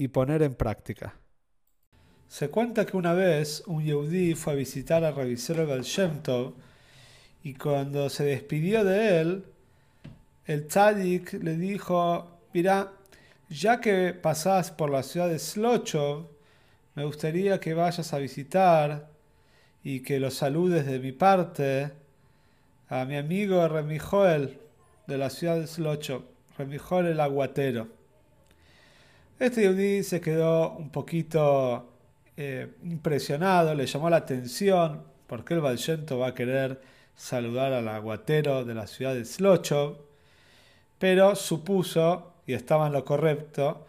y poner en práctica. Se cuenta que una vez un Yehudi fue a visitar al revisor Baal Shem Tov y cuando se despidió de él, el tzadik le dijo, mira, ya que pasás por la ciudad de Slochov, me gustaría que vayas a visitar y que lo saludes de mi parte a mi amigo Remi Joel de la ciudad de Slochov, Remi Joel el aguatero. Este Yehudi se quedó un poquito eh, impresionado, le llamó la atención, porque el Valshento va a querer saludar al aguatero de la ciudad de Slochov, pero supuso, y estaba en lo correcto,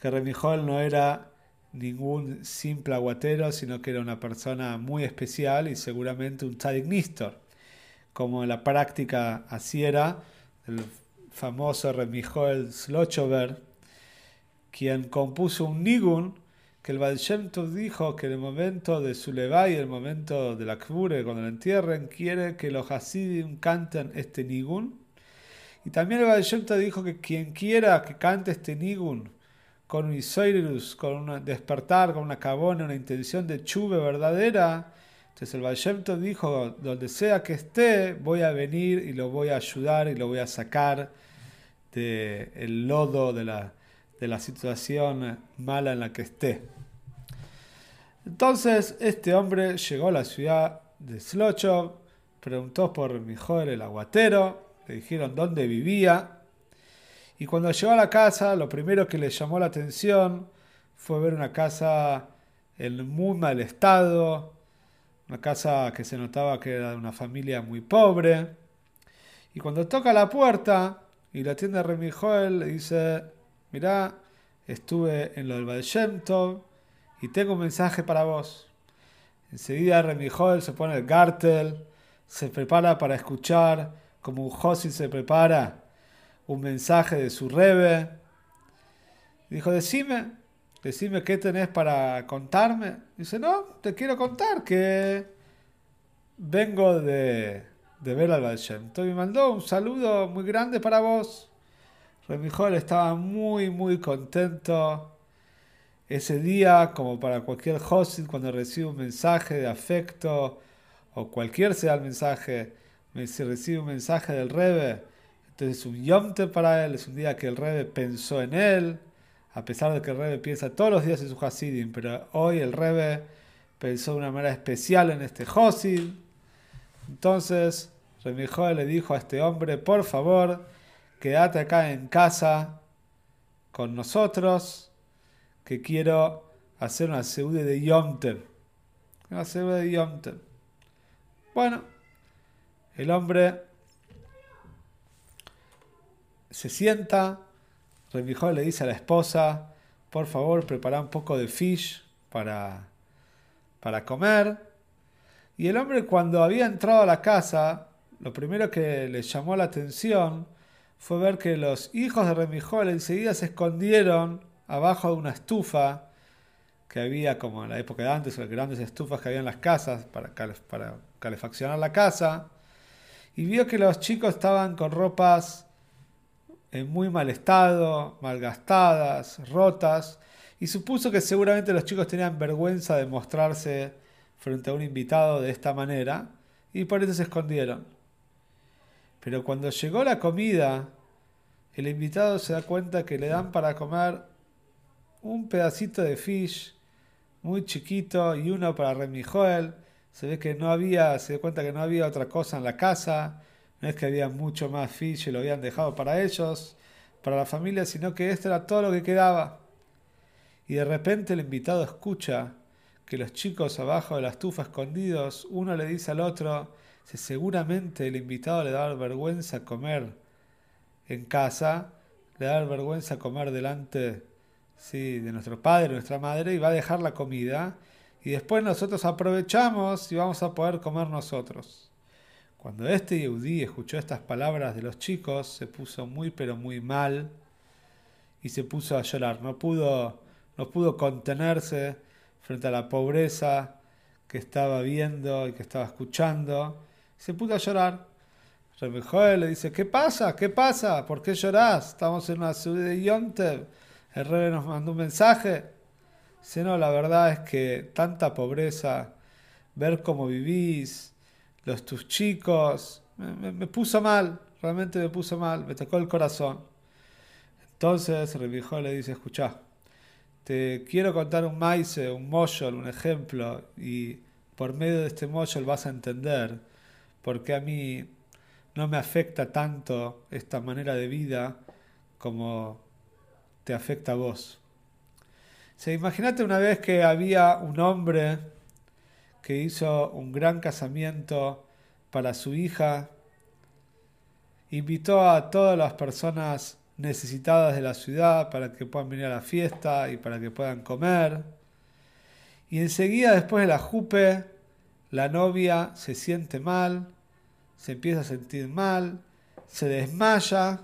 que Remijol no era ningún simple aguatero, sino que era una persona muy especial y seguramente un tzadik nistor, como en la práctica así era el famoso Remijol Slochover, quien compuso un nigun que el Baal dijo que en el momento de su levay, el momento de la Kbure, cuando lo entierren, quiere que los Hasidim canten este nigun. Y también el Baal dijo que quien quiera que cante este nigun con un isoirus, con un despertar, con una cabona, una intención de chuve verdadera, entonces el Baal dijo, donde sea que esté, voy a venir y lo voy a ayudar y lo voy a sacar del lodo de la de la situación mala en la que esté. Entonces este hombre llegó a la ciudad de Slochov, preguntó por Mijol el aguatero, le dijeron dónde vivía, y cuando llegó a la casa lo primero que le llamó la atención fue ver una casa en muy mal estado, una casa que se notaba que era de una familia muy pobre, y cuando toca la puerta y la atiende Remijoel, le dice, mirá, estuve en lo del Baal y tengo un mensaje para vos. Enseguida Remy se pone el gartel, se prepara para escuchar, como un Josi se prepara un mensaje de su rebe. Dijo, decime, decime qué tenés para contarme. Dice, no, te quiero contar que vengo de, de ver al Baal Shem. me mandó un saludo muy grande para vos. Remijol estaba muy, muy contento ese día, como para cualquier host, cuando recibe un mensaje de afecto, o cualquier sea el mensaje, si recibe un mensaje del Rebe, entonces es un yomte para él, es un día que el Rebe pensó en él, a pesar de que el Rebe piensa todos los días en su Hasidim, pero hoy el Rebe pensó de una manera especial en este Hosid. Entonces, Remijol le dijo a este hombre, por favor, quédate acá en casa con nosotros, que quiero hacer una seude de Yomter. Una seude de Yomter. Bueno, el hombre se sienta, Remijó le dice a la esposa, por favor, prepara un poco de fish para, para comer. Y el hombre cuando había entrado a la casa, lo primero que le llamó la atención fue ver que los hijos de Remijol enseguida se escondieron abajo de una estufa que había como en la época de antes, las grandes estufas que había en las casas para, calefaccionar la casa, y vio que los chicos estaban con ropas en muy mal estado, malgastadas, rotas, y supuso que seguramente los chicos tenían vergüenza de mostrarse frente a un invitado de esta manera, y por eso se escondieron. Pero cuando llegó la comida, el invitado se da cuenta que le dan para comer un pedacito de fish muy chiquito y uno para Remy Joel. Se ve que no había, se da cuenta que no había otra cosa en la casa. No es que había mucho más fish y lo habían dejado para ellos, para la familia, sino que esto era todo lo que quedaba. Y de repente el invitado escucha que los chicos abajo de la estufa escondidos, uno le dice al otro, si seguramente el invitado le da vergüenza comer en casa, le da vergüenza comer delante de nuestro padre, nuestra madre, y va a dejar la comida. Y después nosotros aprovechamos y vamos a poder comer nosotros. Cuando este Yehudí escuchó estas palabras de los chicos, se puso muy pero muy mal y se puso a llorar. No pudo, no pudo contenerse frente a la pobreza que estaba viendo y que estaba escuchando. Se puso a llorar. Joel le dice, ¿qué pasa? ¿Qué pasa? ¿Por qué llorás? Estamos en una ciudad de Yontev. El rey nos mandó un mensaje. Dice, no, la verdad es que tanta pobreza, ver cómo vivís, los tus chicos, me, puso mal, realmente me puso mal, me tocó el corazón. Entonces el viejo le dice, escucha, te quiero contar un maíz, un moshol, un ejemplo, y por medio de este moshol vas a entender por qué a mí no me afecta tanto esta manera de vida como te afecta a vos. Se imagínate una vez que había un hombre que hizo un gran casamiento para su hija, invitó a todas las personas necesitadas de la ciudad para que puedan venir a la fiesta y para que puedan comer. Y enseguida después de la jupe, la novia se siente mal, se empieza a sentir mal, se desmaya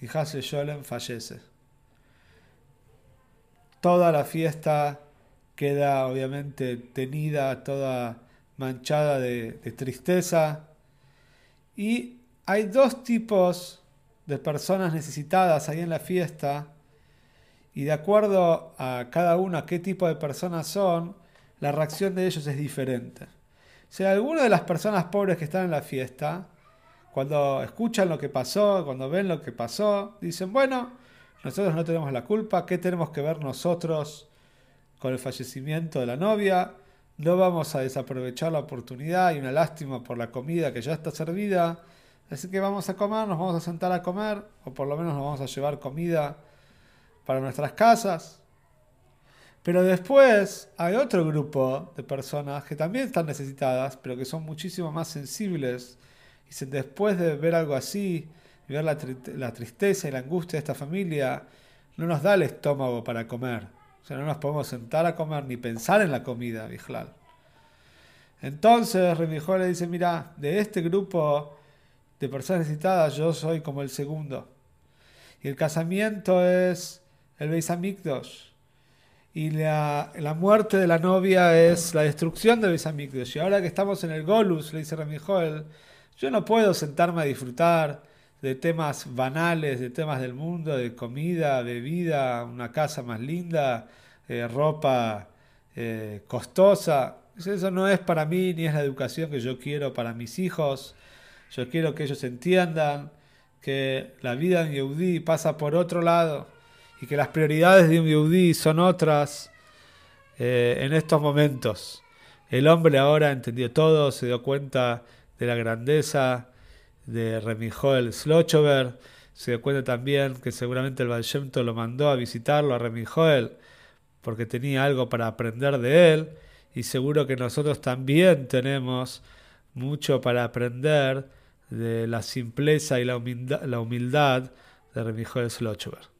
y Hazel Sholem fallece. Toda la fiesta queda obviamente tenida, toda manchada de, tristeza. Y hay dos tipos de personas necesitadas ahí en la fiesta y de acuerdo a cada uno qué tipo de personas son, la reacción de ellos es diferente. Si alguna de las personas pobres que están en la fiesta, cuando escuchan lo que pasó, cuando ven lo que pasó, dicen, bueno, nosotros no tenemos la culpa, ¿qué tenemos que ver nosotros con el fallecimiento de la novia. No vamos a desaprovechar la oportunidad y una lástima por la comida que ya está servida. Así que vamos a comer, nos vamos a sentar a comer, o por lo menos nos vamos a llevar comida para nuestras casas. Pero después hay otro grupo de personas que también están necesitadas, pero que son muchísimo más sensibles. Y después de ver algo así, ver la, tristeza y la angustia de esta familia, no nos da el estómago para comer sea, no nos podemos sentar a comer ni pensar en la comida, Bijlal. Entonces, Remijol le dice, mira, de este grupo de personas necesitadas yo soy como el segundo. Y el casamiento es el Beis Y la, la, muerte de la novia es la destrucción del Beis Y ahora que estamos en el Golus, le dice Remijol, yo no puedo sentarme a disfrutar de temas banales, de temas del mundo, de comida, bebida, una casa más linda, eh, ropa eh, costosa. Eso no es para mí ni es la educación que yo quiero para mis hijos. Yo quiero que ellos entiendan que la vida en Yehudi pasa por otro lado y que las prioridades de un Yehudi son otras eh, en estos momentos. El hombre ahora entendió todo, se dio cuenta de la grandeza de Remi Joel Slochover, se dio cuenta también que seguramente el Valshemto lo mandó a visitarlo a Remi Joel porque tenía algo para aprender de él y seguro que nosotros también tenemos mucho para aprender de la simpleza y la humildad, la humildad de Slochover.